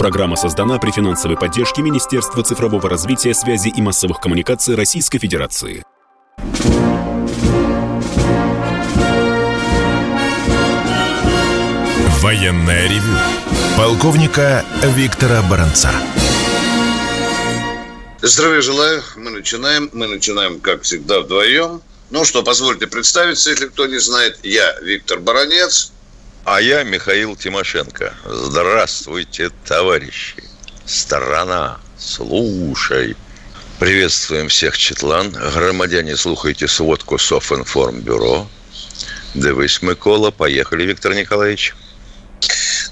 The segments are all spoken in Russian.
Программа создана при финансовой поддержке Министерства цифрового развития, связи и массовых коммуникаций Российской Федерации. Военная ревю. Полковника Виктора Баранца. Здравия желаю. Мы начинаем. Мы начинаем, как всегда, вдвоем. Ну что, позвольте представиться, если кто не знает. Я Виктор Баранец. А я Михаил Тимошенко. Здравствуйте, товарищи. Страна, слушай. Приветствуем всех, Четлан. Громадяне, слухайте сводку Софинформбюро. Дивись, Микола. Поехали, Виктор Николаевич.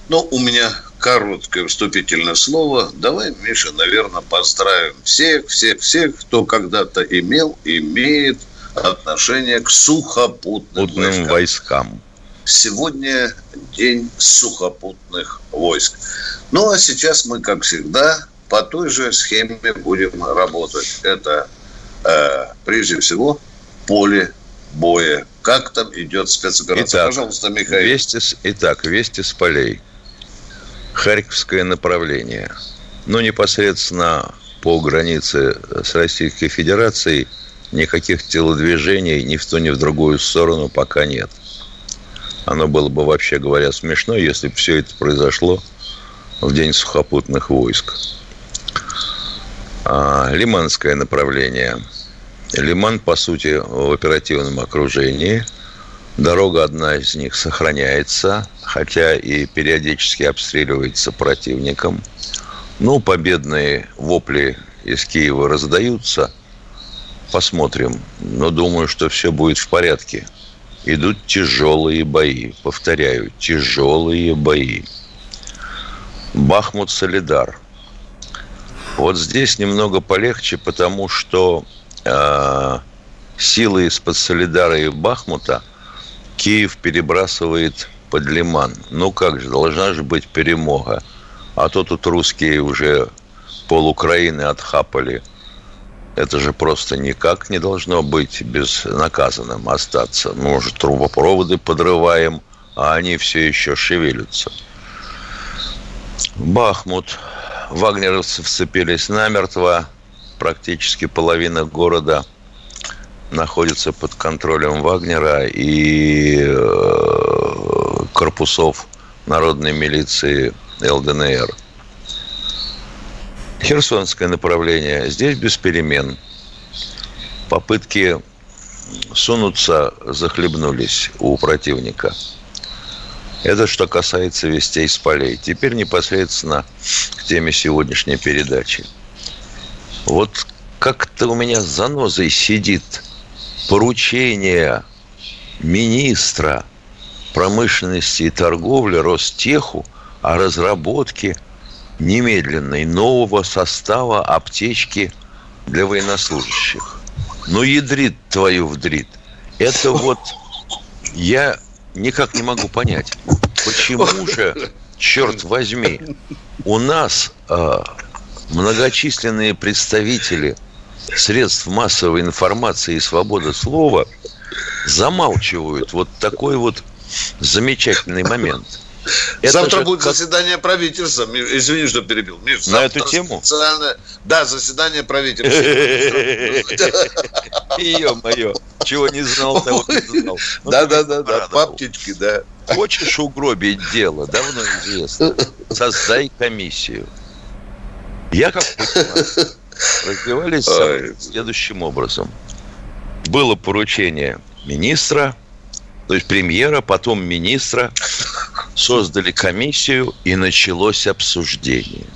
Ну, у меня короткое вступительное слово. Давай, Миша, наверное, поздравим всех, всех, всех, кто когда-то имел, имеет отношение к сухопутным войскам. войскам. Сегодня день сухопутных войск. Ну, а сейчас мы, как всегда, по той же схеме будем работать. Это, э, прежде всего, поле боя. Как там идет спецоперация? Итак, Пожалуйста, Михаил. Вести с, итак, вести с полей. Харьковское направление. Ну, непосредственно по границе с Российской Федерацией никаких телодвижений ни в ту, ни в другую сторону пока нет. Оно было бы, вообще говоря, смешно, если бы все это произошло в день сухопутных войск. А, Лиманское направление. Лиман, по сути, в оперативном окружении. Дорога одна из них сохраняется, хотя и периодически обстреливается противником. Ну, победные вопли из Киева раздаются. Посмотрим. Но думаю, что все будет в порядке идут тяжелые бои. Повторяю, тяжелые бои. Бахмут-Солидар. Вот здесь немного полегче, потому что э, силы из-под Солидара и Бахмута Киев перебрасывает под Лиман. Ну как же, должна же быть перемога. А то тут русские уже пол Украины отхапали – это же просто никак не должно быть безнаказанным остаться. Мы уже трубопроводы подрываем, а они все еще шевелятся. Бахмут. Вагнеровцы вцепились намертво. Практически половина города находится под контролем Вагнера и э, корпусов народной милиции ЛДНР – Херсонское направление. Здесь без перемен. Попытки сунуться захлебнулись у противника. Это что касается вестей с полей. Теперь непосредственно к теме сегодняшней передачи. Вот как-то у меня за нозой сидит поручение министра промышленности и торговли Ростеху о разработке – немедленной нового состава аптечки для военнослужащих. Ну, ядрит твою вдрит. Это вот я никак не могу понять, почему же, черт возьми, у нас э, многочисленные представители средств массовой информации и свободы слова замалчивают вот такой вот замечательный момент – это Завтра будет как... заседание правительства. Извини, что перебил. Миш, На эту тему? Специальное... Да, заседание правительства. Ё-моё, чего не знал, того не знал. Ну, да, да, да, да, паптички, да. Хочешь угробить дело, давно известно. Создай комиссию. Я как развивались следующим образом. Было поручение министра, то есть премьера, потом министра, создали комиссию и началось обсуждение.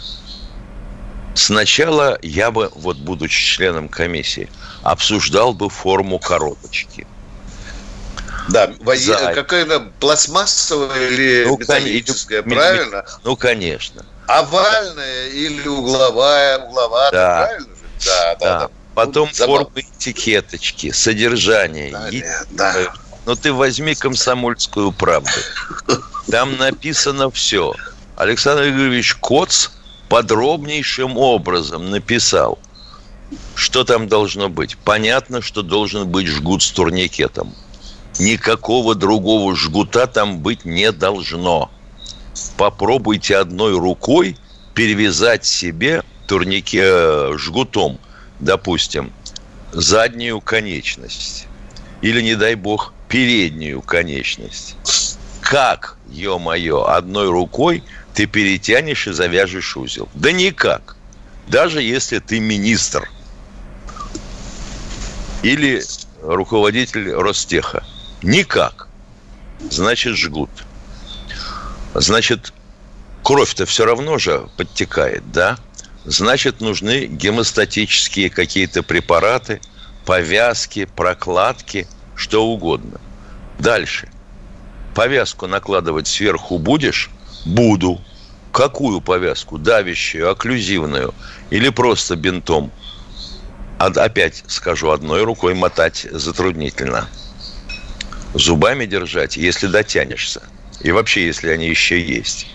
Сначала я бы, вот будучи членом комиссии, обсуждал бы форму коробочки. Да, За... какая-то пластмассовая или ну, металлическая, кон... правильно? Ну, конечно. Овальная или угловая, угловатая, да. правильно же? Да, да, да. да. Потом ну, формы этикеточки, содержание. Да, и... да. Но ты возьми комсомольскую правду. Там написано все. Александр Игоревич Коц подробнейшим образом написал, что там должно быть. Понятно, что должен быть жгут с турникетом. Никакого другого жгута там быть не должно. Попробуйте одной рукой перевязать себе турнике, э, жгутом, допустим, заднюю конечность. Или, не дай бог, переднюю конечность. Как, ё-моё, одной рукой ты перетянешь и завяжешь узел? Да никак. Даже если ты министр или руководитель Ростеха. Никак. Значит, жгут. Значит, кровь-то все равно же подтекает, да? Значит, нужны гемостатические какие-то препараты, повязки, прокладки, что угодно. Дальше. Повязку накладывать сверху будешь? Буду. Какую повязку? Давящую, окклюзивную или просто бинтом? Опять скажу, одной рукой мотать затруднительно. Зубами держать, если дотянешься. И вообще, если они еще есть.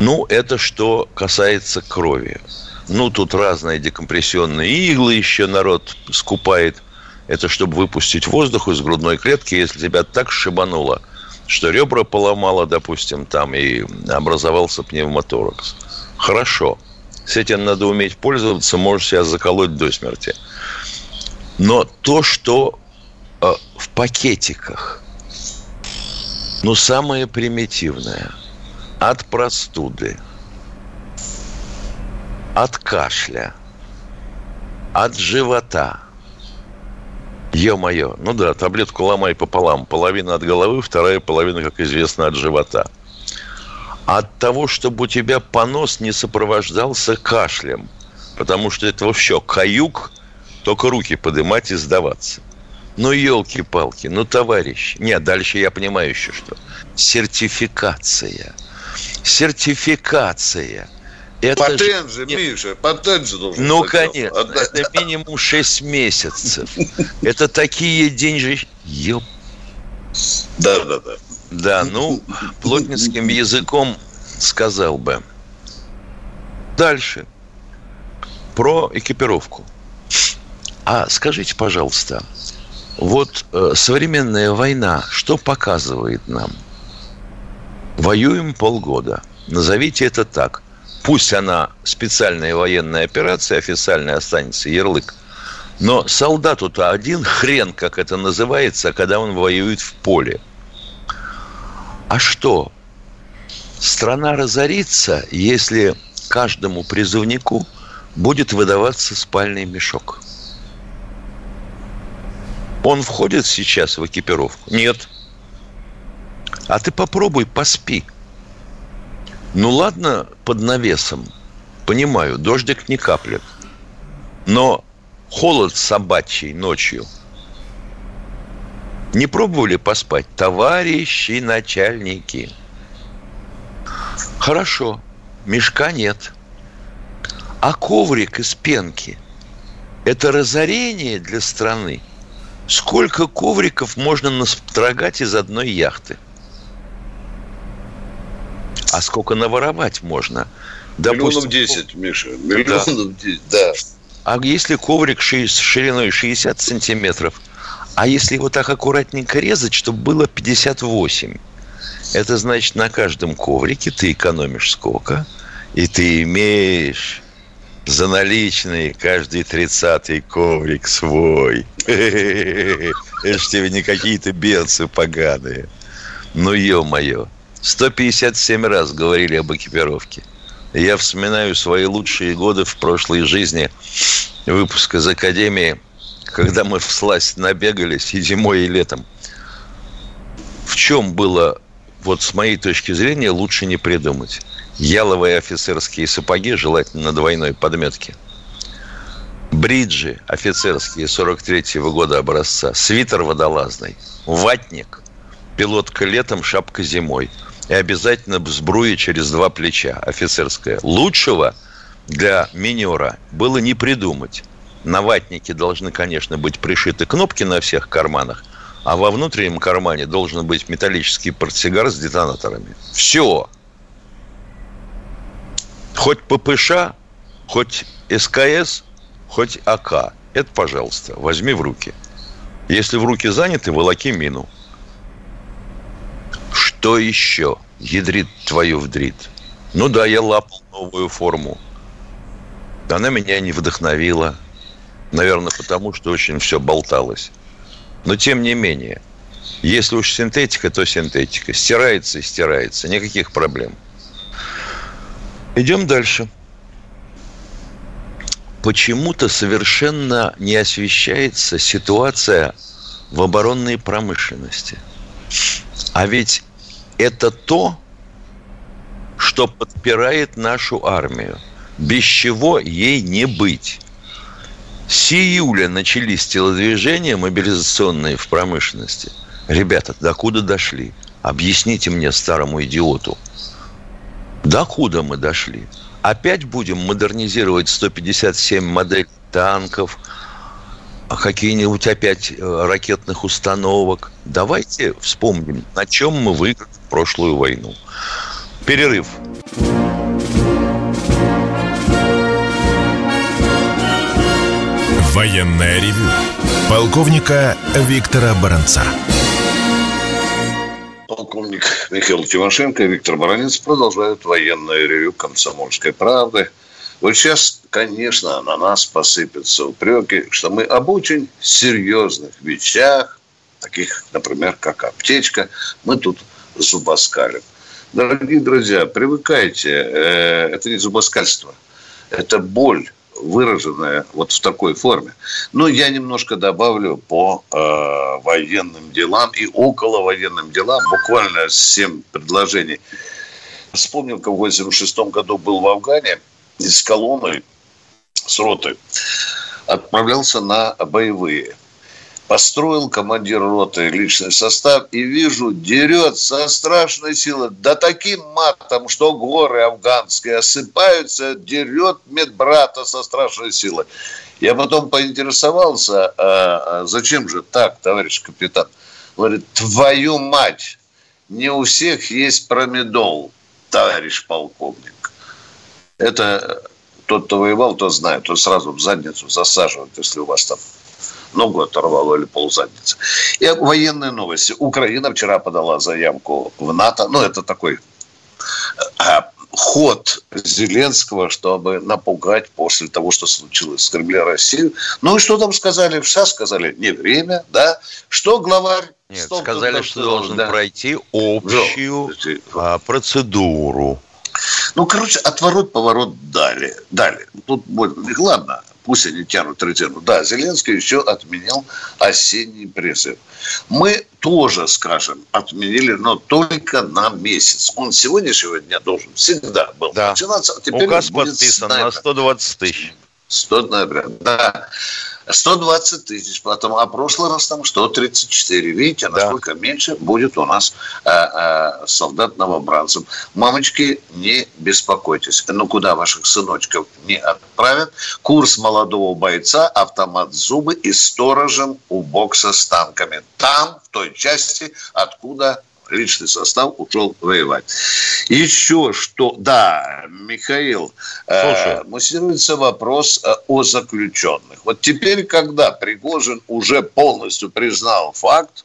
Ну, это что касается крови. Ну, тут разные декомпрессионные иглы еще народ скупает. Это чтобы выпустить воздух из грудной клетки, если тебя так шибануло, что ребра поломало, допустим, там, и образовался пневмоторакс. Хорошо. С этим надо уметь пользоваться, можешь себя заколоть до смерти. Но то, что э, в пакетиках, ну, самое примитивное – от простуды, от кашля, от живота. Ё-моё, ну да, таблетку ломай пополам. Половина от головы, вторая половина, как известно, от живота. От того, чтобы у тебя понос не сопровождался кашлем. Потому что это вообще каюк, только руки поднимать и сдаваться. Ну, елки-палки, ну, товарищ. Нет, дальше я понимаю еще что. Сертификация – сертификация. Это патент же, же Миша, патент же должен Ну, конечно, отдать. это минимум 6 месяцев. Это такие деньги... Ёп. Да, да, да. Да, ну, плотницким языком сказал бы. Дальше. Про экипировку. А скажите, пожалуйста, вот э, современная война что показывает нам – Воюем полгода. Назовите это так. Пусть она специальная военная операция, официальная останется ярлык. Но солдату-то один хрен, как это называется, когда он воюет в поле. А что? Страна разорится, если каждому призывнику будет выдаваться спальный мешок. Он входит сейчас в экипировку? Нет. А ты попробуй поспи. Ну ладно, под навесом. Понимаю, дождик не каплет. Но холод собачий ночью. Не пробовали поспать? Товарищи начальники. Хорошо, мешка нет. А коврик из пенки – это разорение для страны. Сколько ковриков можно настрогать из одной яхты – а сколько наворовать можно? Допустим, Миллионов 10, Миша. Миллионов да. 10, да. А если коврик с шириной 60 сантиметров, а если его так аккуратненько резать, чтобы было 58, это значит, на каждом коврике ты экономишь сколько? И ты имеешь за наличные каждый тридцатый коврик свой. Это ж тебе не какие-то бедцы поганые. Ну, ё-моё. 157 раз говорили об экипировке. Я вспоминаю свои лучшие годы в прошлой жизни, выпуск из Академии, когда мы в сласть набегались и зимой, и летом. В чем было, вот с моей точки зрения, лучше не придумать. Яловые офицерские сапоги, желательно на двойной подметке. Бриджи офицерские 43-го года образца. Свитер водолазный. Ватник. Пилотка летом, шапка зимой – и обязательно сбруя через два плеча, офицерская. Лучшего для минера было не придумать. На ватнике должны, конечно, быть пришиты кнопки на всех карманах, а во внутреннем кармане должен быть металлический портсигар с детонаторами. Все. Хоть ППШ, хоть СКС, хоть АК. Это, пожалуйста, возьми в руки. Если в руки заняты, волоки мину. Что еще? Ядрит твою вдрит. Ну да, я лапал новую форму. Она меня не вдохновила. Наверное, потому что очень все болталось. Но тем не менее, если уж синтетика, то синтетика. Стирается и стирается. Никаких проблем. Идем дальше. Почему-то совершенно не освещается ситуация в оборонной промышленности. А ведь это то, что подпирает нашу армию, без чего ей не быть. С июля начались телодвижения мобилизационные в промышленности. Ребята, докуда дошли? Объясните мне, старому идиоту. Докуда мы дошли? Опять будем модернизировать 157 моделей танков, а какие-нибудь опять э, ракетных установок. Давайте вспомним, на чем мы выиграли прошлую войну. Перерыв. Военная ревю. Полковника Виктора Баранца. Полковник Михаил Тимошенко и Виктор Баранец продолжают военное ревю «Комсомольской правды». Вот сейчас, конечно, на нас посыпятся упреки, что мы об очень серьезных вещах, таких, например, как аптечка, мы тут зубоскалим. Дорогие друзья, привыкайте, э, это не зубоскальство, это боль, выраженная вот в такой форме. Но я немножко добавлю по э, военным делам и около военным делам, буквально семь предложений. Вспомнил, как в 86 году был в Афгане, из колонны с роты отправлялся на боевые – построил командир роты личный состав и вижу, дерет со страшной силой, да таким матом, что горы афганские осыпаются, дерет медбрата со страшной силой. Я потом поинтересовался, а, а зачем же так, товарищ капитан? Говорит, твою мать, не у всех есть промедол, товарищ полковник. Это тот, кто воевал, тот знает, то сразу в задницу засаживают, если у вас там ногу оторвало или ползадницы. И военные новости. Украина вчера подала заявку в НАТО. Ну, это такой э, ход Зеленского, чтобы напугать после того, что случилось с Кремля Россию. Ну и что там сказали? В США сказали, не время, да? Что главарь? Нет, Стоп, сказали, что должен да. пройти общую а, процедуру. Ну, короче, отворот, поворот дали. Дали. Тут, ладно, пусть они тянут резерву. Да, Зеленский еще отменил осенний призыв. Мы тоже, скажем, отменили, но только на месяц. Он сегодняшнего дня должен всегда был да. начинаться. А теперь Указ подписан на 120 тысяч. 100 ноября, да. 120 тысяч, потом, а прошлый раз там 134. Видите, насколько да. меньше будет у нас э, э, солдат новобранцев. Мамочки, не беспокойтесь. Ну, куда ваших сыночков не отправят? Курс молодого бойца, автомат зубы и сторожем у бокса с танками. Там, в той части, откуда личный состав ушел воевать. Еще что, да, Михаил, э, муссируется вопрос э, о заключенных. Вот теперь, когда Пригожин уже полностью признал факт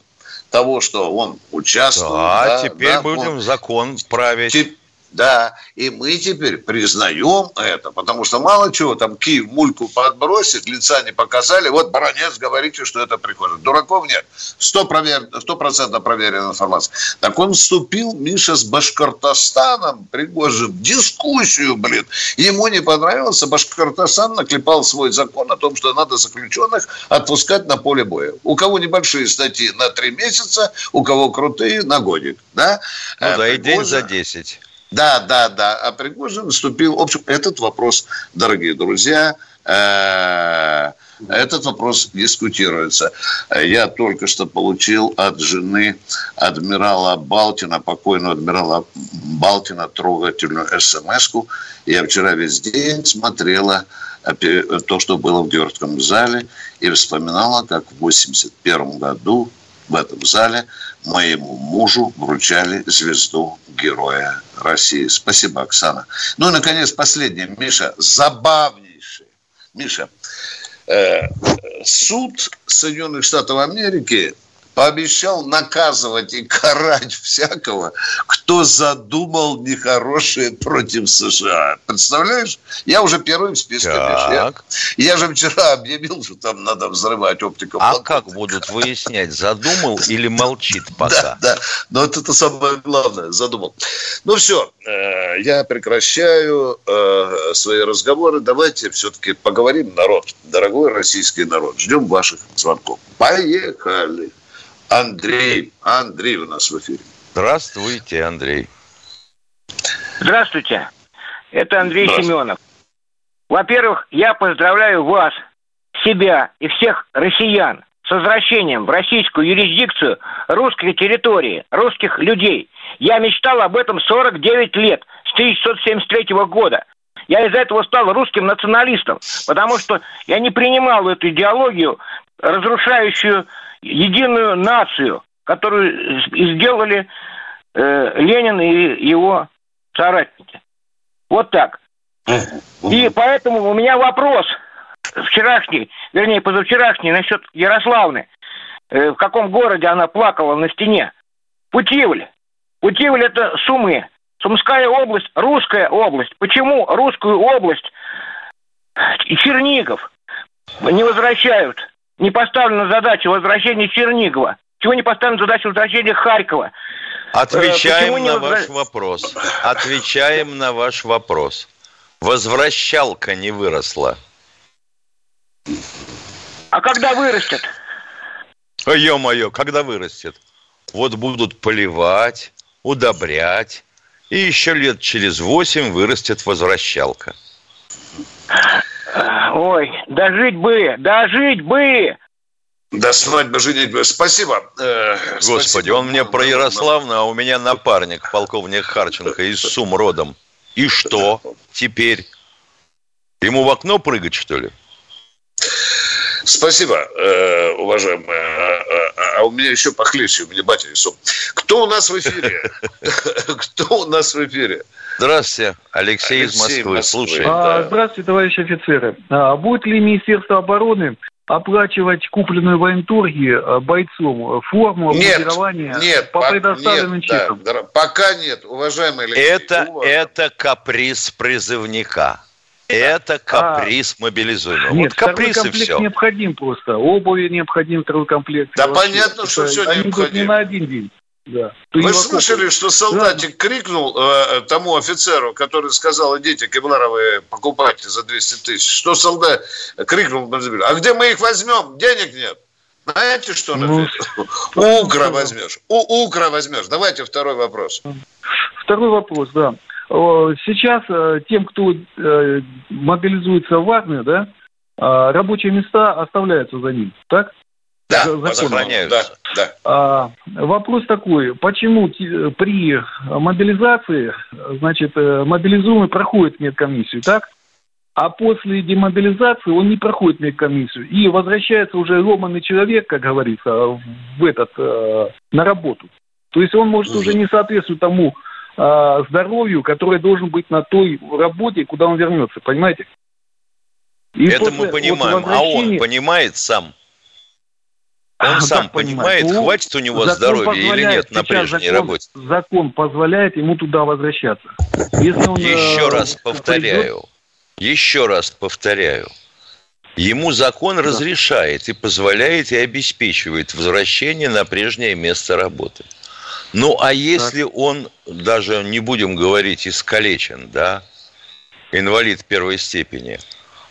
того, что он участвовал... Да, да теперь да, будем он, закон править. Да, и мы теперь признаем это, потому что мало чего, там Киев мульку подбросит, лица не показали, вот Баранец говорите, что это приходит. Дураков нет, сто процентов проверенная информация. Так он вступил, Миша, с Башкортостаном, Пригожин, в дискуссию, блин. Ему не понравился, Башкортостан наклепал свой закон о том, что надо заключенных отпускать на поле боя. У кого небольшие статьи на три месяца, у кого крутые на годик. Да, ну, да Пригожин... и день за десять. Да, да, да. А Пригожин вступил... В общем, этот вопрос, дорогие друзья, э, этот вопрос дискутируется. Я только что получил от жены адмирала Балтина, покойного адмирала Балтина, трогательную смс-ку. Я вчера весь день смотрела то, что было в Георгиевском зале, и вспоминала, как в 1981 году в этом зале моему мужу вручали звезду Героя России. Спасибо, Оксана. Ну и, наконец, последнее. Миша, забавнейшее. Миша, э, суд Соединенных Штатов Америки пообещал наказывать и карать всякого, кто задумал нехорошее против США. Представляешь? Я уже первый в списке. Я, я же вчера объявил, что там надо взрывать оптику. А как будут выяснять, задумал или молчит пока? Да, да. Но вот это самое главное, задумал. Ну все, э, я прекращаю э, свои разговоры. Давайте все-таки поговорим, народ, дорогой российский народ. Ждем ваших звонков. Поехали. Андрей. Андрей у нас в эфире. Здравствуйте, Андрей. Здравствуйте. Это Андрей Семенов. Во-первых, я поздравляю вас, себя и всех россиян с возвращением в российскую юрисдикцию русской территории, русских людей. Я мечтал об этом 49 лет, с 1973 года. Я из-за этого стал русским националистом, потому что я не принимал эту идеологию, разрушающую единую нацию, которую сделали э, Ленин и его соратники. Вот так. И поэтому у меня вопрос вчерашний, вернее, позавчерашний насчет Ярославны. Э, в каком городе она плакала на стене? Путивль. Путивль – это Сумы. Сумская область, русская область. Почему русскую область и Чернигов не возвращают? Не поставлена задача возвращения Чернигова. Чего не поставлена задача возвращения Харькова? Отвечаем на возвра... ваш вопрос. Отвечаем на ваш вопрос. Возвращалка не выросла. А когда вырастет? Ё-моё, когда вырастет? Вот будут поливать, удобрять, и еще лет через восемь вырастет возвращалка. Ой, дожить бы, дожить бы! До свадьбы женить бы. Спасибо. Э, Господи, спасибо. он мне про Ярославну, а у меня напарник, полковник Харченко из Сум родом. И что теперь? Ему в окно прыгать, что ли? Спасибо, э, уважаемые. А, а, а у меня еще похлеще, у меня батя Исум. Кто у нас в эфире? Кто у нас в эфире? Здравствуйте, Алексей, из Москвы. Слушай. А, здравствуйте, товарищи офицеры. А, будет ли Министерство обороны оплачивать купленную в военторге а, бойцом форму обмундирования нет, по предоставленным нет, чекам? Да, пока нет, уважаемый Алексей. Это, это каприз призывника. Это каприз а, мобилизуемого. Нет, вот каприз второй комплект и все. необходим просто. Обуви необходим второй комплект. Да вообще. понятно, что все необходимо. не на один день. Да. Вы слышали, что солдатик да. крикнул э, тому офицеру, который сказал, идите, кевларовые покупайте за 200 тысяч. Что солдат крикнул, а где мы их возьмем? Денег нет. Знаете, что он ну, ответил? Укра возьмешь. У Укра возьмешь. Давайте второй вопрос. Второй вопрос, да. Сейчас э, тем, кто э, мобилизуется в армию, да, э, рабочие места оставляются за ним, так? Да, сохраняются. Да, да. А, вопрос такой, почему при мобилизации, значит, мобилизуемый проходит медкомиссию, так? А после демобилизации он не проходит медкомиссию и возвращается уже ломанный человек, как говорится, в этот, на работу. То есть он может уже не соответствовать тому э, здоровью, который должен быть на той работе, куда он вернется, понимаете? И Это мы понимаем, а он понимает сам? Он сам понимает, понимает, хватит у него здоровья или нет на прежней закон, работе? Закон позволяет ему туда возвращаться. Если он, еще э, раз повторяю, придет... еще раз повторяю. Ему закон да. разрешает и позволяет и обеспечивает возвращение на прежнее место работы. Ну, а если так. он, даже не будем говорить искалечен, да, инвалид первой степени,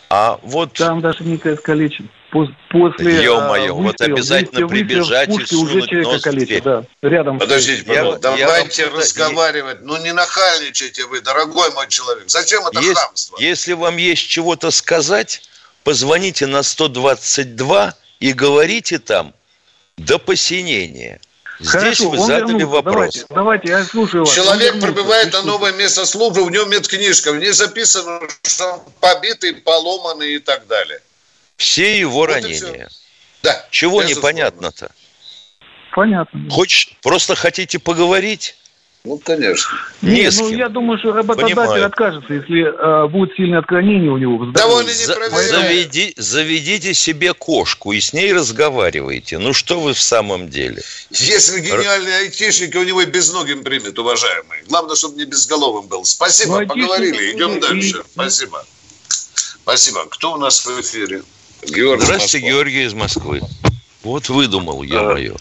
а вот... Там даже не искалечен. После Ё-моё, вот обязательно выстрел, прибежать и сунуть уже нос калечит, в дверь. Да, рядом. Подождите, я, давайте я разговаривать. Я... Ну, не нахальничайте вы, дорогой мой человек. Зачем это есть, хамство? Если вам есть чего-то сказать, позвоните на 122 и говорите там до посинения – Здесь Хорошо, вы задали вернулся. вопрос. Давайте, давайте, я слушаю вас. Человек прибывает на новое место службы, у него медкнижка, в ней записано, что он побитый, поломанный и так далее. Все его вот ранения. Да. Чего непонятно-то? Понятно. Хочешь, просто хотите поговорить? Ну, конечно. Не, ну, я думаю, что работодатель Понимаю. откажется, если э, будет сильное отклонение у него. Да он и не За, заведи, Заведите себе кошку и с ней разговаривайте. Ну, что вы в самом деле? Если гениальный айтишник, у него и безногим примет, уважаемый. Главное, чтобы не безголовым был. Спасибо, ну, поговорили. Идем дальше. И... Спасибо. Спасибо. Кто у нас в эфире? Георгий Здравствуйте, Москва. Георгий из Москвы. Вот выдумал я а, мое.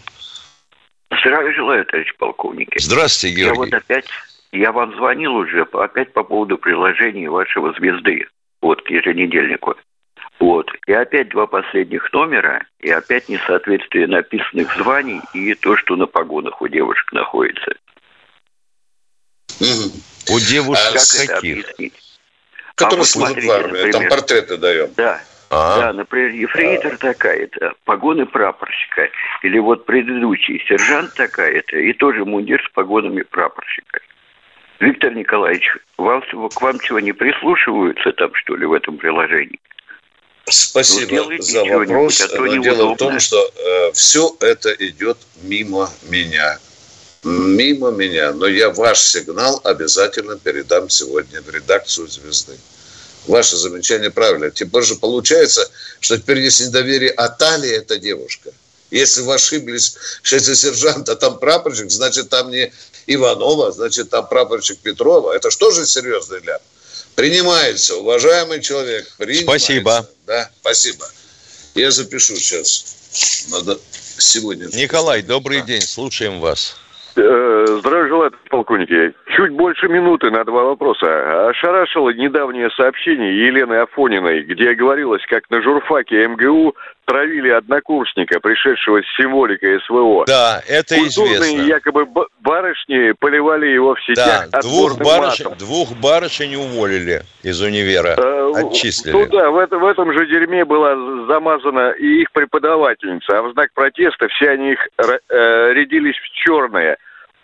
Здравия желаю, товарищ полковник. Здравствуйте, Георгий. Я вот опять, я вам звонил уже, опять по поводу приложения вашего «Звезды», вот, к еженедельнику. Вот. И опять два последних номера, и опять несоответствие написанных званий и то, что на погонах у девушек находится. У девушек а как это объяснить? Которые а служат в армии, там портреты даем. Да, а? Да, например, ефрейтор такая-то, погоны прапорщика. Или вот предыдущий сержант такая-то, и тоже мундир с погонами прапорщика. Виктор Николаевич, вам, к вам чего не прислушиваются там, что ли, в этом приложении? Спасибо ну, за вопрос. А Но дело в том, что э, все это идет мимо меня. Мимо меня. Но я ваш сигнал обязательно передам сегодня в редакцию «Звезды». Ваше замечание правильно. Тем больше получается, что теперь есть недоверие, а Талия это девушка. Если вы ошиблись, что это сержант, а там прапорщик, значит, там не Иванова, значит, там прапорщик Петрова. Это что же серьезный ляп? Принимается, уважаемый человек. Принимается. Спасибо. Да, спасибо. Я запишу сейчас. Надо сегодня. Николай, добрый да. день, слушаем вас. Э, здравия желаю, полковники. Чуть больше минуты на два вопроса. Ошарашило недавнее сообщение Елены Афониной, где говорилось, как на журфаке МГУ травили однокурсника, пришедшего с символикой СВО. Да, это Культурные известно. якобы барышни поливали его в сетях да, двух барышень, матом. двух барышень уволили из универа, э, отчислили. Ну да, в, это, в этом же дерьме была замазана и их преподавательница, а в знак протеста все они их э, рядились в черное.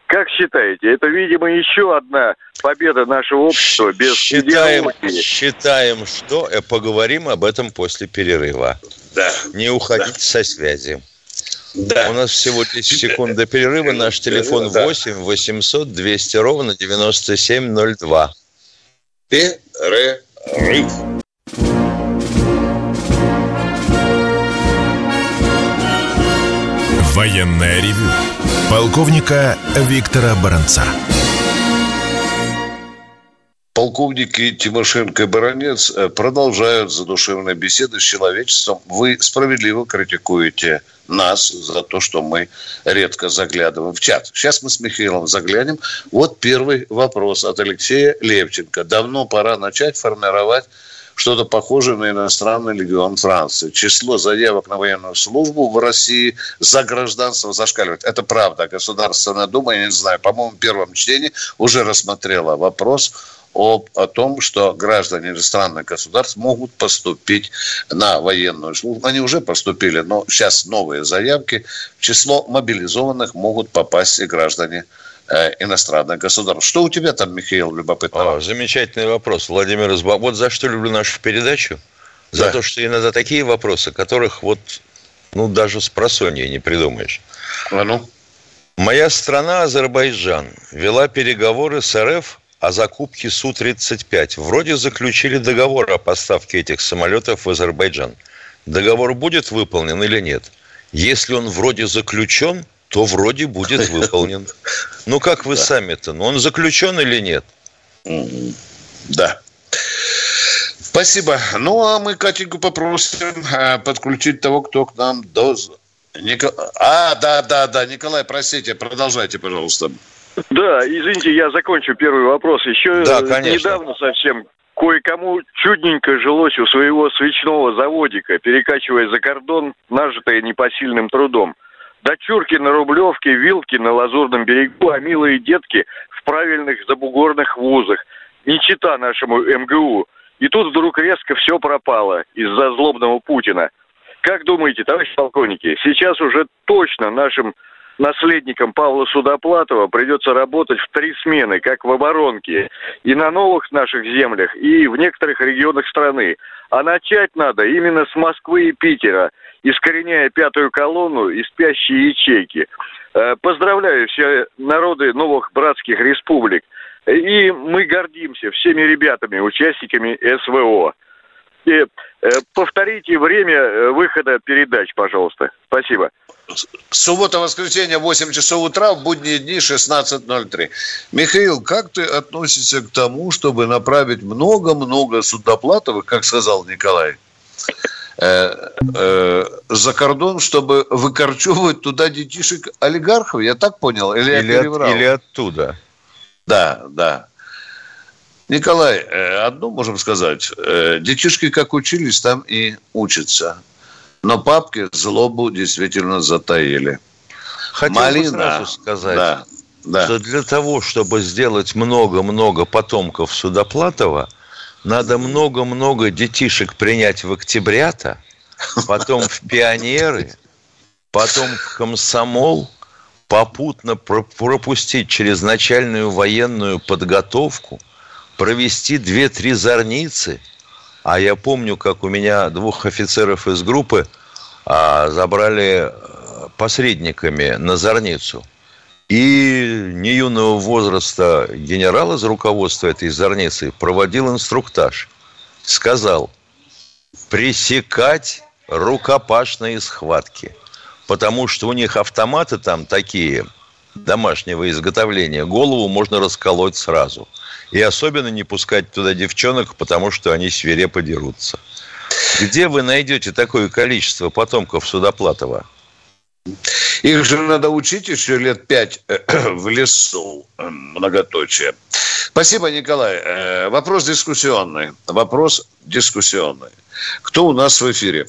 Как считаете, это, видимо, еще одна победа нашего общества без считаем, идеологии? Считаем, что э, поговорим об этом после перерыва. Да. Не уходите да. со связи. Да. У нас всего 10 секунд до перерыва. Наш телефон 8 800 200 ровно 9702. Перерыв. Военная ревю. Полковника Виктора Баранца. Полковники Тимошенко и Баранец э, продолжают задушевные беседы с человечеством. Вы справедливо критикуете нас за то, что мы редко заглядываем в чат. Сейчас мы с Михаилом заглянем. Вот первый вопрос от Алексея Левченко. Давно пора начать формировать что-то похожее на иностранный легион Франции. Число заявок на военную службу в России за гражданство зашкаливает. Это правда. Государственная Дума, я не знаю, по-моему, в первом чтении уже рассмотрела вопрос об, о том, что граждане иностранных государств могут поступить на военную службу. Они уже поступили, но сейчас новые заявки. В число мобилизованных могут попасть и граждане Э, иностранных государств. Что у тебя там, Михаил, любопытно? А, замечательный вопрос, Владимир Изба. Вот за что люблю нашу передачу. За да. то, что иногда такие вопросы, которых вот, ну, даже с просонья не придумаешь. А ну? Моя страна, Азербайджан, вела переговоры с РФ о закупке Су-35. Вроде заключили договор о поставке этих самолетов в Азербайджан. Договор будет выполнен или нет? Если он вроде заключен – то вроде будет выполнен. Ну, как вы сами-то? Ну, он заключен или нет? Да. Спасибо. Ну, а мы Катеньку попросим э, подключить того, кто к нам до... Нико... А, да, да, да, Николай, простите, продолжайте, пожалуйста. Да, извините, я закончу первый вопрос. Еще да, недавно совсем кое-кому чудненько жилось у своего свечного заводика, перекачивая за кордон нажитое непосильным трудом – Дочурки на Рублевке, вилки на Лазурном берегу, а милые детки в правильных забугорных вузах. Не чита нашему МГУ. И тут вдруг резко все пропало из-за злобного Путина. Как думаете, товарищ полковники, сейчас уже точно нашим наследникам Павла Судоплатова придется работать в три смены, как в оборонке, и на новых наших землях, и в некоторых регионах страны. А начать надо именно с Москвы и Питера – искореняя пятую колонну и спящие ячейки. Э, поздравляю все народы новых братских республик. И мы гордимся всеми ребятами, участниками СВО. И э, повторите время э, выхода передач, пожалуйста. Спасибо. Суббота-воскресенье, 8 часов утра, в будние дни 16.03. Михаил, как ты относишься к тому, чтобы направить много-много судоплатовых, как сказал Николай, э, э, за кордон, чтобы выкорчевывать туда детишек олигархов? Я так понял? Или, или, я от, или оттуда? Да, да. Николай, э, одно можем сказать. Э, детишки как учились, там и учатся. Но папки злобу действительно затаили. Хотел Малина, бы сразу сказать, да, да. что для того, чтобы сделать много-много потомков Судоплатова, надо много-много детишек принять в октябрята, потом в пионеры, потом в комсомол, попутно пропустить через начальную военную подготовку, провести две-три зорницы. А я помню, как у меня двух офицеров из группы а, забрали э, посредниками на зорницу. И не юного возраста генерал из руководства этой зорницы проводил инструктаж. Сказал, пресекать рукопашные схватки – потому что у них автоматы там такие домашнего изготовления, голову можно расколоть сразу. И особенно не пускать туда девчонок, потому что они свирепо дерутся. Где вы найдете такое количество потомков Судоплатова? Их же надо учить еще лет пять э, в лесу, многоточие. Спасибо, Николай. Э, вопрос дискуссионный. Вопрос дискуссионный. Кто у нас в эфире?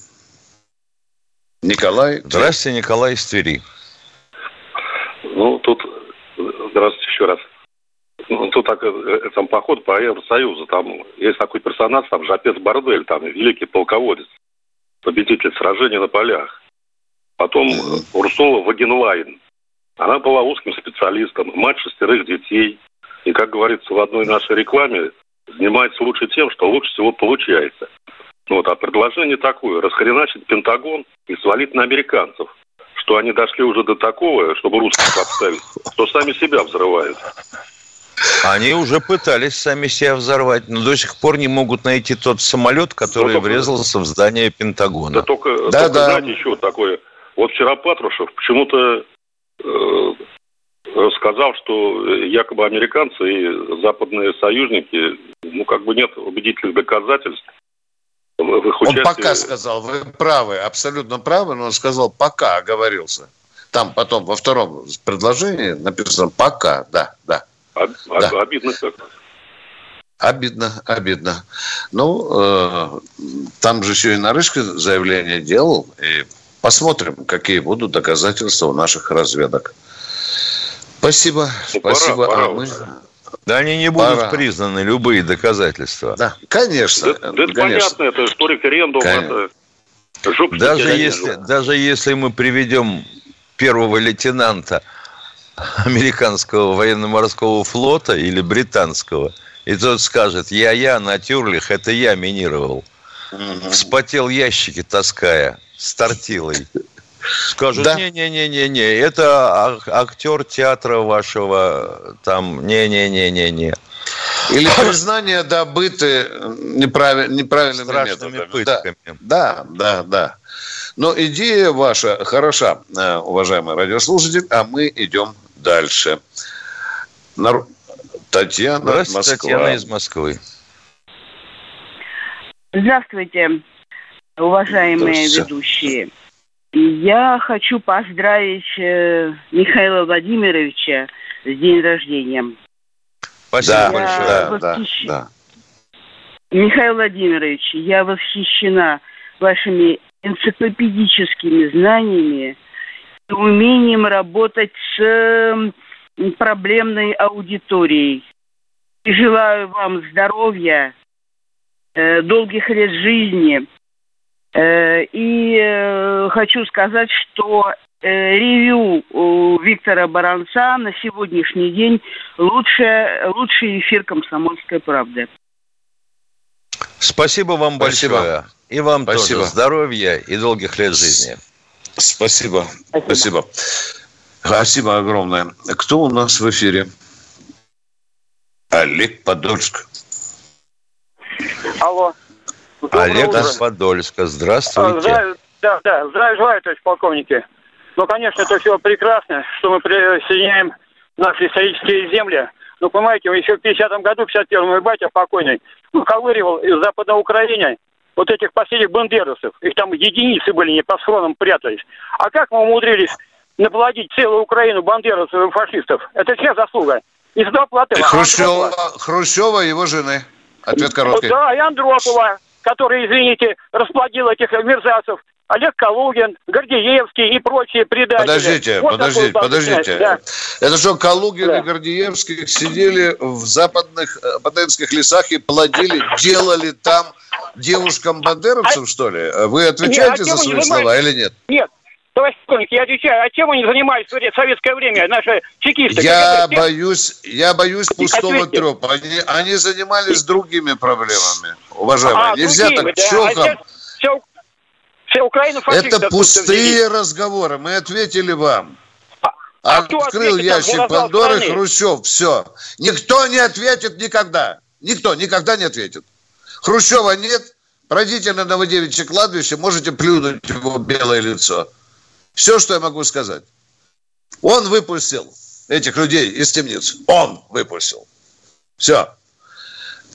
Николай. Здравствуйте, Николай из Твери. Ну, тут... Здравствуйте еще раз. Ну, тут так, э, там поход по Евросоюзу. Там есть такой персонаж, там Жапец Бордель, там великий полководец, победитель сражений на полях. Потом Урсула Вагенлайн. Она была узким специалистом, мать шестерых детей. И, как говорится в одной нашей рекламе, занимается лучше тем, что лучше всего получается. Вот, а предложение такое, расхреначить Пентагон и свалить на американцев. Что они дошли уже до такого, чтобы русских подставить, что сами себя взрывают. Они уже пытались сами себя взорвать, но до сих пор не могут найти тот самолет, который только, врезался в здание Пентагона. Да только, да, только да. знаете, еще такое. Вот вчера Патрушев почему-то э, сказал, что якобы американцы и западные союзники, ну, как бы нет убедительных доказательств, в их участии... Он пока сказал, вы правы, абсолютно правы, но он сказал пока, оговорился. Там потом во втором предложении написано пока, да, да. Об, да. Обидно как Обидно, обидно. Ну, э, там же еще и Нарышко заявление делал, и посмотрим, какие будут доказательства у наших разведок. Спасибо, ну, спасибо. Пора, пора а мы... Да они не будут Пора. признаны, любые доказательства. Да, конечно. Да, да это конечно. понятно, это что референдум, это... Даже если, даже если мы приведем первого лейтенанта американского военно-морского флота или британского, и тот скажет, я-я на тюрлих, это я минировал. Вспотел ящики, таская, с тортилой. Скажут, да. не-не-не-не-не, это актер театра вашего, там, не-не-не-не-не. Или признание добыты неправиль, неправильными Страшными методами. пытками. Да, да, да. Но идея ваша хороша, э, уважаемый радиослушатель, а мы идем дальше. Татьяна, Москва. Татьяна из Москвы. Здравствуйте, уважаемые Здравствуйте. ведущие. Я хочу поздравить э, Михаила Владимировича с день рождения. Спасибо да, большое. Да, восхищ... да, да. Михаил Владимирович, я восхищена вашими энциклопедическими знаниями умением работать с проблемной аудиторией. И желаю вам здоровья, э, долгих лет жизни – Э, и э, хочу сказать, что ревью Виктора Баранца на сегодняшний день лучший, лучший эфир «Комсомольской правды». Спасибо вам Спасибо. большое. И вам Спасибо. тоже здоровья и долгих лет жизни. Спасибо. Спасибо. Спасибо. Спасибо огромное. Кто у нас в эфире? Олег Подольск. Алло. Доброе Олег утро. из Подольска. Здравствуйте. Здравия, да, да. Здравия желаю, товарищ полковники. Ну, конечно, это все прекрасно, что мы присоединяем наши исторические земли. Ну, понимаете, еще в 50-м году, в 51-м, мой батя покойный, выковыривал из Западной Украины вот этих последних бандерусов. Их там единицы были, не по схронам прятались. А как мы умудрились наплодить целую Украину бандерусов и фашистов? Это чья заслуга? Из доплаты. Хрущева, Хрущева его жены. Ответ короткий. Да, и Андропова, который, извините, расплодил этих мерзавцев. Олег Калугин, Гордеевский и прочие предатели. Подождите, вот подождите, подождите. Да. Это что, Калугин да. и Гордеевский сидели в западных бандеровских э, лесах и плодили, делали там девушкам бандеровцев, а, что ли? Вы отвечаете нет, а за свои слова или нет? Нет, Товарищ полковник, я отвечаю, а чем они занимались в советское время, наши чекисты? Я боюсь, я боюсь пустого Ответьте. трепа. Они, они занимались другими проблемами, уважаемые. А, Нельзя другими, так да. чоком... А вся, вся Украина Это пустые разговоры. Мы ответили вам. А, а Открыл ящик Пандоры Хрущев. Все. Никто не ответит никогда. Никто никогда не ответит. Хрущева нет. Пройдите на Новодевичье кладбище, можете плюнуть его белое лицо. Все, что я могу сказать. Он выпустил этих людей из темниц. Он выпустил. Все.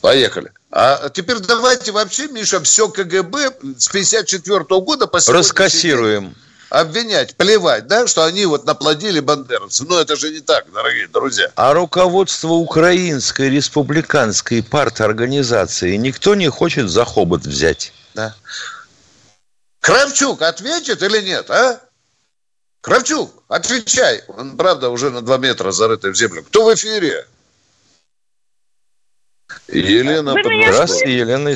Поехали. А теперь давайте вообще, Миша, все КГБ с 54 года по Раскассируем. Обвинять, плевать, да, что они вот наплодили бандеровцев. Но это же не так, дорогие друзья. А руководство Украинской республиканской парторганизации никто не хочет за хобот взять. Да. Кравчук ответит или нет, а? Кравчук, отвечай. Он, правда, уже на два метра зарытый в землю. Кто в эфире? Елена, здравствуйте, Елена.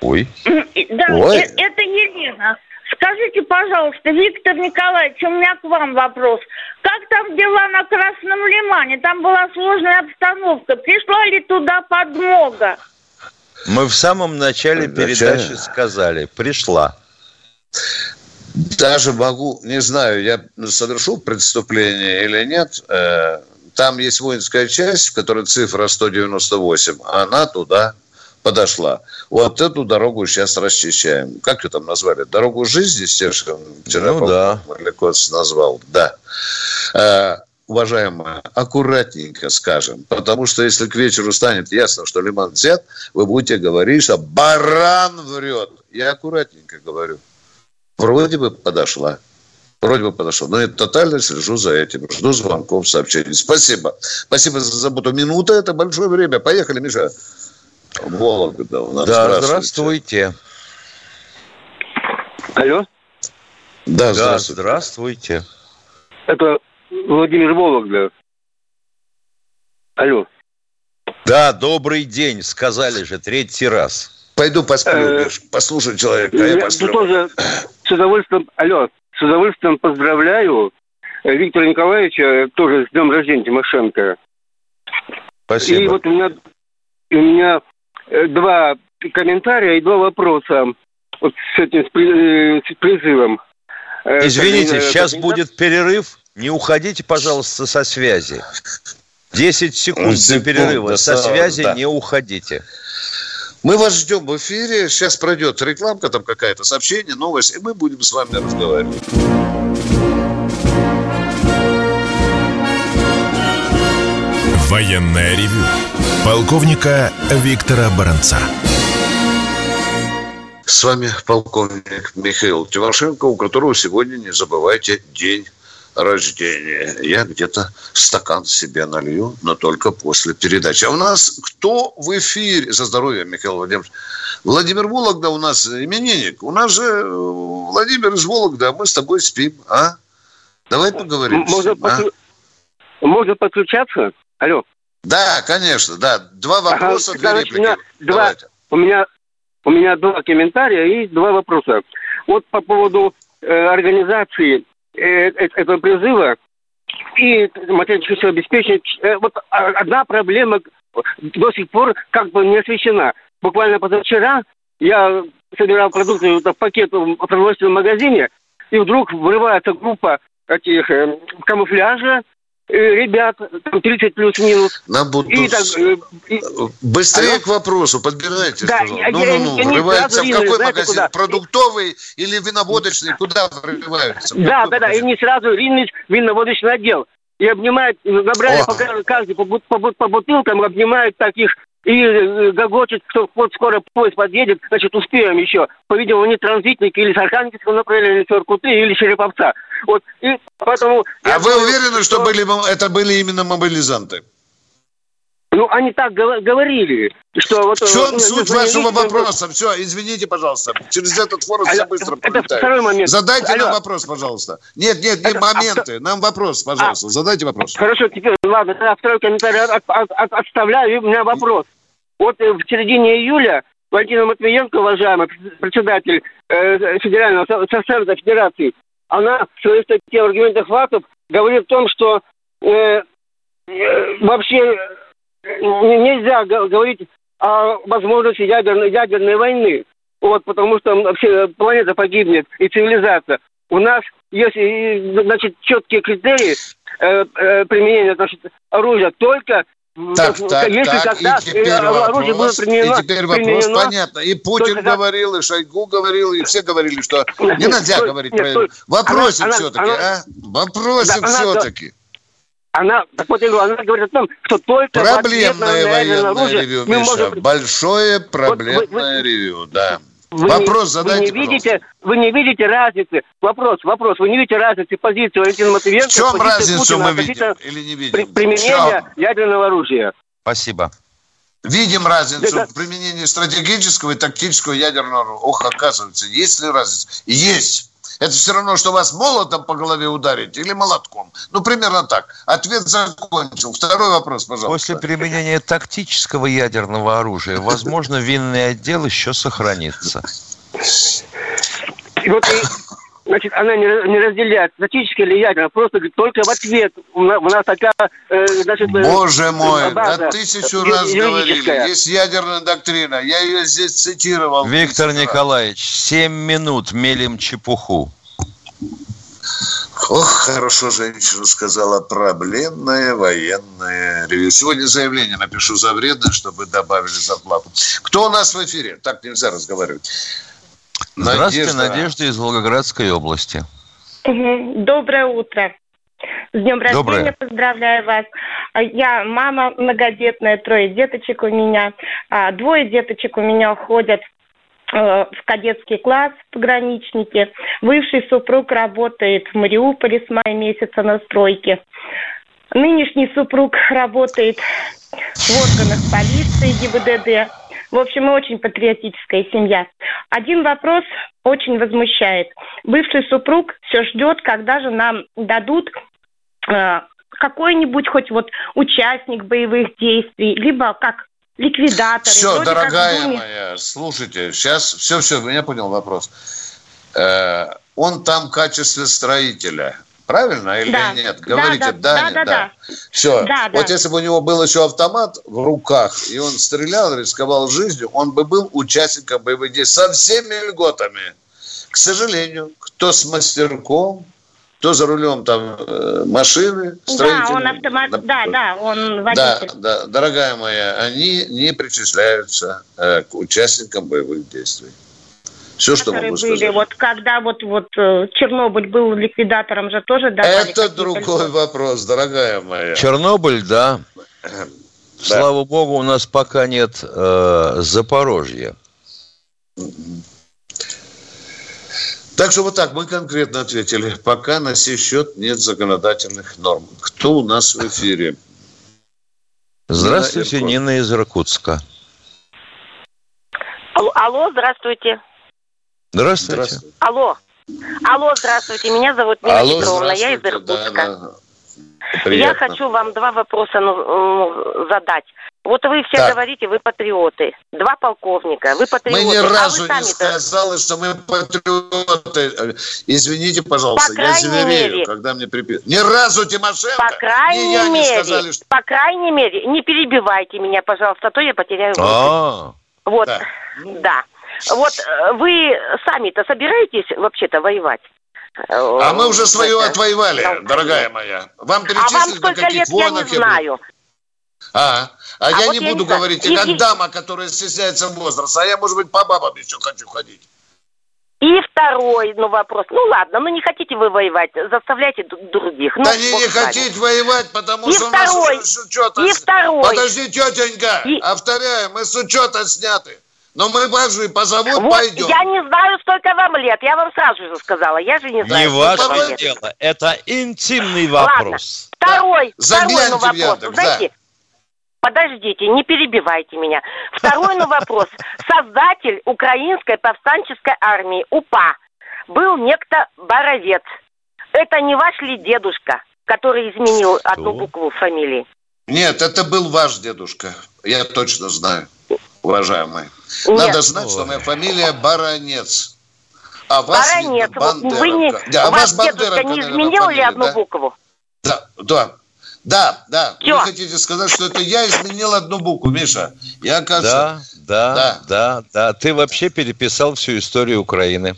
Ой. Да, Ой. Э, это Елена. Скажите, пожалуйста, Виктор Николаевич, у меня к вам вопрос. Как там дела на Красном Лимане? Там была сложная обстановка. Пришла ли туда подмога? Мы в самом начале передачи сказали, пришла. Даже могу, не знаю, я совершу преступление или нет. Э, там есть воинская часть, в которой цифра 198, а она туда подошла. Вот эту дорогу сейчас расчищаем. Как ее там назвали? Дорогу жизни, Стешин вчера ну, да. Малякос назвал. Да. Э, уважаемые, аккуратненько скажем. Потому что если к вечеру станет ясно, что лиман взят, вы будете говорить, что баран врет. Я аккуратненько говорю. Вроде бы подошла. Вроде бы подошла. Но я тотально слежу за этим. Жду звонков, сообщений. Спасибо. Спасибо за заботу. Минута – это большое время. Поехали, Миша. Вологда у нас. Да, здравствуйте. Алло. Да, здравствуйте. Да, здравствуйте. Это Владимир Вологда. Алло. Да, добрый день, сказали же, третий раз. Пойду посплю, э, послушай человека, а я посплю. тоже с удовольствием, алло, с удовольствием поздравляю Виктора Николаевича тоже с днем рождения Тимошенко. Спасибо. И вот у меня, у меня э, два комментария и два вопроса вот с этим с э, призывом. Извините, сейчас будет перерыв. Не уходите, пожалуйста, со связи. 10 секунд до перерыва. Со связи да. не уходите. Мы вас ждем в эфире. Сейчас пройдет рекламка, там какая-то сообщение, новость, и мы будем с вами разговаривать. Военная ревю. Полковника Виктора Баранца. С вами полковник Михаил Тимошенко, у которого сегодня, не забывайте, день рождения. Я где-то стакан себе налью, но только после передачи. А у нас кто в эфире? За здоровье, Михаил Владимирович. Владимир Вологда у нас именинник. У нас же э, Владимир из Вологда, а мы с тобой спим, а? Давай поговорим. Можно, а? Можно подключаться? Алло. Да, конечно, да. Два вопроса, ага, две реплики. У меня, два, у, меня, у меня два комментария и два вопроса. Вот по поводу э, организации этого призыва и материально обеспечения. Э, вот одна проблема до сих пор как бы не освещена. Буквально позавчера я собирал продукты в пакет в продовольственном магазине, и вдруг вырывается группа этих э, камуфляжа, э, ребят, там 30 плюс-минус. Нам будут... И так, э, и... Быстрее Алло? к вопросу, подбирайте, да, ну, ну, ну, ну, врываются в какой магазин? Куда? Продуктовый или виноводочный? Куда врываются? Да, да, да, и не сразу ринулись в виноводочный отдел. И обнимают, набрали по, каждый по, по, по бутылкам, обнимают таких и э, гогочет, что вот скоро поезд подъедет, значит, успеем еще. По-видимому, они транзитники или с Архангельского направления, или с Иркуты, или Череповца. Вот, и поэтому... А вы уверены, что, что были, это были именно мобилизанты? Ну, они так говорили, что вот... В чем э, суть вашего вопроса? Все, извините, пожалуйста. Через этот форум все быстро Это второй момент. Задайте Алло. нам вопрос, пожалуйста. Нет, нет, не это, моменты. А, нам вопрос, пожалуйста. А, Задайте вопрос. Хорошо, теперь, ладно, тогда второй комментарий от, от, от, отставляю, и у меня вопрос. Вот э, в середине июля Валентина Матвиенко, уважаемый председатель э, Федерального Совета Федерации, она в своей статье «Аргументах фактов» говорит о том, что э, э, вообще нельзя говорить о возможности ядерной, ядерной войны. Вот, потому что все, планета погибнет и цивилизация. У нас есть, значит, четкие критерии э, э, применения значит, оружия только так, так, Если так, когда и теперь оружие вопрос, было применено, и теперь вопрос, применено, понятно. И Путин когда... говорил, и Шойгу говорил, и все говорили, что не нельзя говорить нет, про это. Вопросик все-таки, а? Вопросик все-таки. Она, так вот, она говорит о том, что только Проблемное военное оружие ревю, Миша. Можем... Большое проблемное вот, вы, ревю, да. Вы вопрос не, задайте, вы не видите, Вы не видите разницы. Вопрос, вопрос. Вы не видите разницы позиции Валентина Матвиенко? В чем разницу Путина мы видим или не видим? При, применения ядерного оружия. Спасибо. Видим разницу Это... в применении стратегического и тактического ядерного оружия. Ох, оказывается, есть ли разница? Есть. Это все равно, что вас молотом по голове ударить или молотком. Ну, примерно так. Ответ закончил. Второй вопрос, пожалуйста. После применения тактического ядерного оружия, возможно, винный отдел еще сохранится. И вот и, значит, она не, не разделяет статическое или ядерное, просто говорит, только в ответ у нас, у нас такая, э, значит... Э, Боже мой, база, да тысячу раз говорили, есть ядерная доктрина, я ее здесь цитировал. Виктор Николаевич, семь минут мелим чепуху. Ох, хорошо женщина сказала, проблемное военное ревью. Сегодня заявление напишу за вредно, чтобы добавили зарплату. Кто у нас в эфире? Так нельзя разговаривать. Здравствуйте, Надежда, Надежда из Волгоградской области. Доброе утро. С днем рождения Доброе. поздравляю вас. Я мама многодетная, трое деточек у меня. А, двое деточек у меня ходят э, в кадетский класс пограничники. Бывший супруг работает в Мариуполе с мая месяца на стройке. Нынешний супруг работает в органах полиции ГИБДД. В общем, мы очень патриотическая семья. Один вопрос очень возмущает. Бывший супруг все ждет, когда же нам дадут э, какой-нибудь хоть вот участник боевых действий, либо как ликвидатор. Все, дорогая моя, слушайте, сейчас, все, все, меня понял вопрос. Э, он там в качестве строителя – Правильно или да. нет? Говорите, да, да, да, да, да. да. Все. Да, вот да. если бы у него был еще автомат в руках, и он стрелял, рисковал жизнью, он бы был участником боевых действий со всеми льготами. К сожалению, кто с мастерком, кто за рулем там э, машины, Да, он автомат, да, да, он водитель. Да, да, дорогая моя, они не причисляются э, к участникам боевых действий. Все, что могу были. сказать. Вот когда вот, вот э, Чернобыль был ликвидатором же тоже давали Это другой вопрос, дорогая моя. Чернобыль, да. да. Слава богу, у нас пока нет э, Запорожья. Так что вот так, мы конкретно ответили. Пока на сей счет нет законодательных норм. Кто у нас в эфире? Здравствуйте, Нина, Нина из Иркутска. Алло, здравствуйте. Здравствуйте. здравствуйте. Алло. Алло, здравствуйте. Меня зовут Нина Алло, Петровна. Я из Иркутска. Да, да. Я хочу вам два вопроса ну, ну, задать. Вот вы все так. говорите, вы патриоты. Два полковника, вы патриоты. Мы ни а разу а не сказали, что мы патриоты. Извините, пожалуйста, по я зверею, мере, когда мне приписывают. Ни разу Тимошенко, по крайней я мере, не сказали, что... По крайней мере, не перебивайте меня, пожалуйста, а то я потеряю а Вот, да. да. Вот э, вы сами-то собираетесь вообще-то воевать? А мы уже свое это, отвоевали, да, дорогая моя. Вам перечислить, а вам каких войнах я не знаю. А, а, а я вот не буду не говорить, и, как и... дама, которая стесняется возраста, а я, может быть, по бабам еще хочу ходить. И второй, ну, вопрос. Ну, ладно, ну, не хотите вы воевать, заставляйте других. Ну, да не, не хотите воевать, потому и что второй, у нас с учета... И второй. Подожди, тетенька, и... повторяю, мы с учета сняты. Но мы ваши позовут, вот, пойдем. Я не знаю, сколько вам лет. Я вам сразу же сказала. Я же не знаю. Не ваше дело. Это интимный вопрос. Ладно. Второй, да. второй ну, вопрос. Яндекс, Знаете, да. Подождите, не перебивайте меня. Второй ну вопрос. Создатель Украинской повстанческой армии УПА был некто Боровец. Это не ваш ли дедушка, который изменил Что? одну букву фамилии? Нет, это был ваш дедушка. Я точно знаю, уважаемый. Нет. Надо знать, что моя фамилия Баронец. А вас Баронец. Вы не, да, а ваш дедушка не изменил ли одну да? букву? Да, да. Да, да. Все. Вы хотите сказать, что это я изменил одну букву, Миша? Я, кажется... Да, да, да, да, да. Ты вообще переписал всю историю Украины.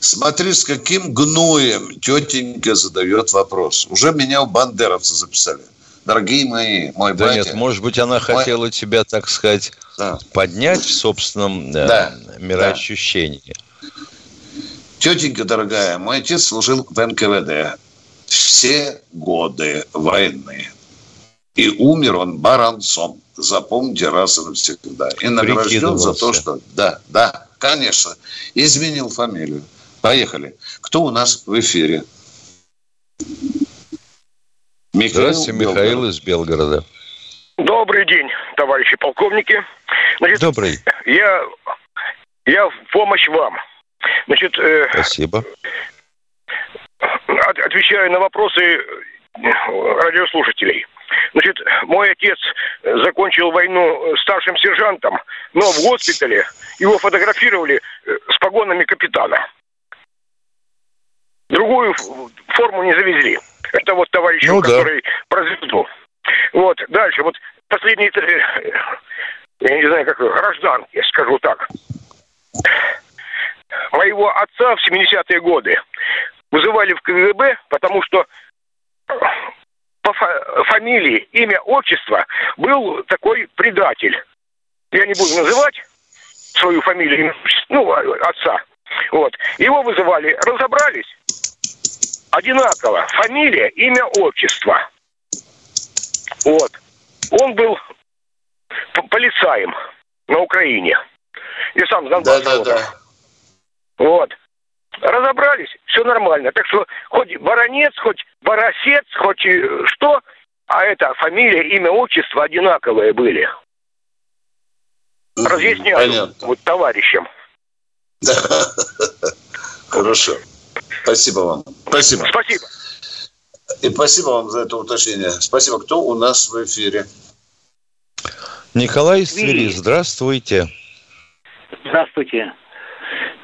Смотри, с каким гноем тетенька задает вопрос. Уже меня у бандеровца записали. Дорогие мои, мой да батя... нет, может быть, она мой... хотела тебя, так сказать, да. поднять в собственном э, да, мироощущении. Да. Тетенька дорогая, мой отец служил в НКВД все годы войны. И умер он баронцом. Запомните раз и навсегда. И награжден за то, что... Да, да, конечно. Изменил фамилию. Поехали. Кто у нас в эфире? Михаил Здравствуйте, Михаил из Белгорода. Добрый день, товарищи полковники. Значит, Добрый. Я, я в помощь вам. Значит, э, Спасибо отвечаю на вопросы э, радиослушателей. Значит, мой отец закончил войну старшим сержантом, но в госпитале его фотографировали э, с погонами капитана. Другую форму не завезли. Это вот товарищ, ну, который да. про звезду. Вот, дальше, вот последние, э, я не знаю, как гражданки, скажу так. Моего отца в 70-е годы вызывали в КГБ, потому что по фамилии, имя, отчество был такой предатель. Я не буду называть свою фамилию, ну, отца. Вот. Его вызывали, разобрались. Одинаково. Фамилия, имя, отчество. Вот. Он был полицаем на Украине. И сам с Да, да, да. Вот разобрались, все нормально. Так что хоть баронец, хоть баросец, хоть что, а это фамилия, имя, отчество одинаковые были. Разъясняю Понятно. вот товарищам. Да. Хорошо. Спасибо вам. Спасибо. Спасибо. И спасибо вам за это уточнение. Спасибо. Кто у нас в эфире? Николай из Твери. Здравствуйте. Здравствуйте.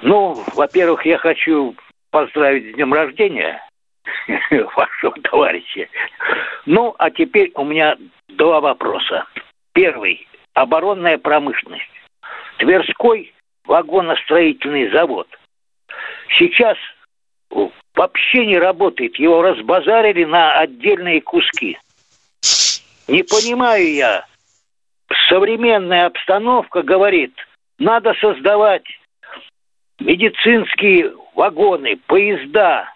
Ну, во-первых, я хочу поздравить с днем рождения вашего товарища. Ну, а теперь у меня два вопроса. Первый. Оборонная промышленность. Тверской вагоностроительный завод. Сейчас вообще не работает. Его разбазарили на отдельные куски. Не понимаю я. Современная обстановка говорит, надо создавать медицинские вагоны, поезда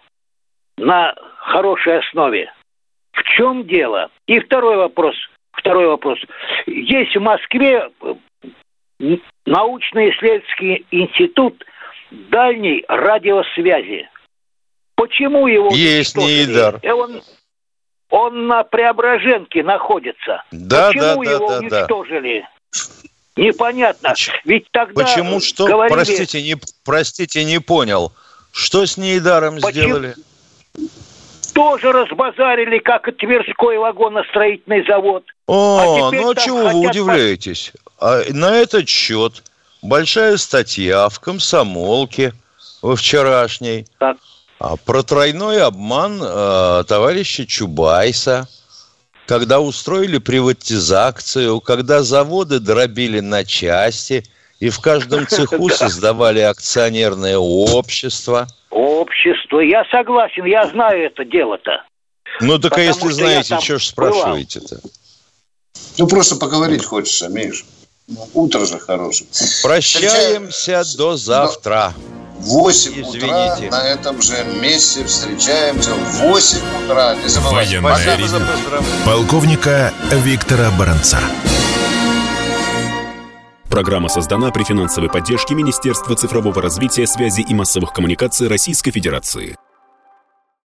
на хорошей основе. В чем дело? И второй вопрос. Второй вопрос. Есть в Москве научно-исследовательский институт дальней радиосвязи. Почему его Есть Нейдар. Э, он, он на Преображенке находится. Да, Почему да, его да, уничтожили? Да. Непонятно. Ведь тогда Почему что? Говорили... Простите, не, простите, не понял. Что с Нейдаром Почему? сделали? Тоже разбазарили, как и Тверской вагоностроительный завод. О, а ну а чего вы удивляетесь? А на этот счет большая статья в «Комсомолке» во вчерашней. Так. А про тройной обман э, товарища Чубайса – когда устроили приватизацию, когда заводы дробили на части, и в каждом цеху создавали акционерное общество. Общество. Я согласен, я знаю это дело-то. Ну так а если знаете, что ж спрашиваете-то? Ну просто поговорить хочется, Миш. Утро же хорошее. Прощаемся до завтра. В 8 утра на этом же месте встречаемся в 8 утра. Не забывайте. Военное ревю. Полковника Виктора Баранца. Программа создана при финансовой поддержке Министерства цифрового развития, связи и массовых коммуникаций Российской Федерации.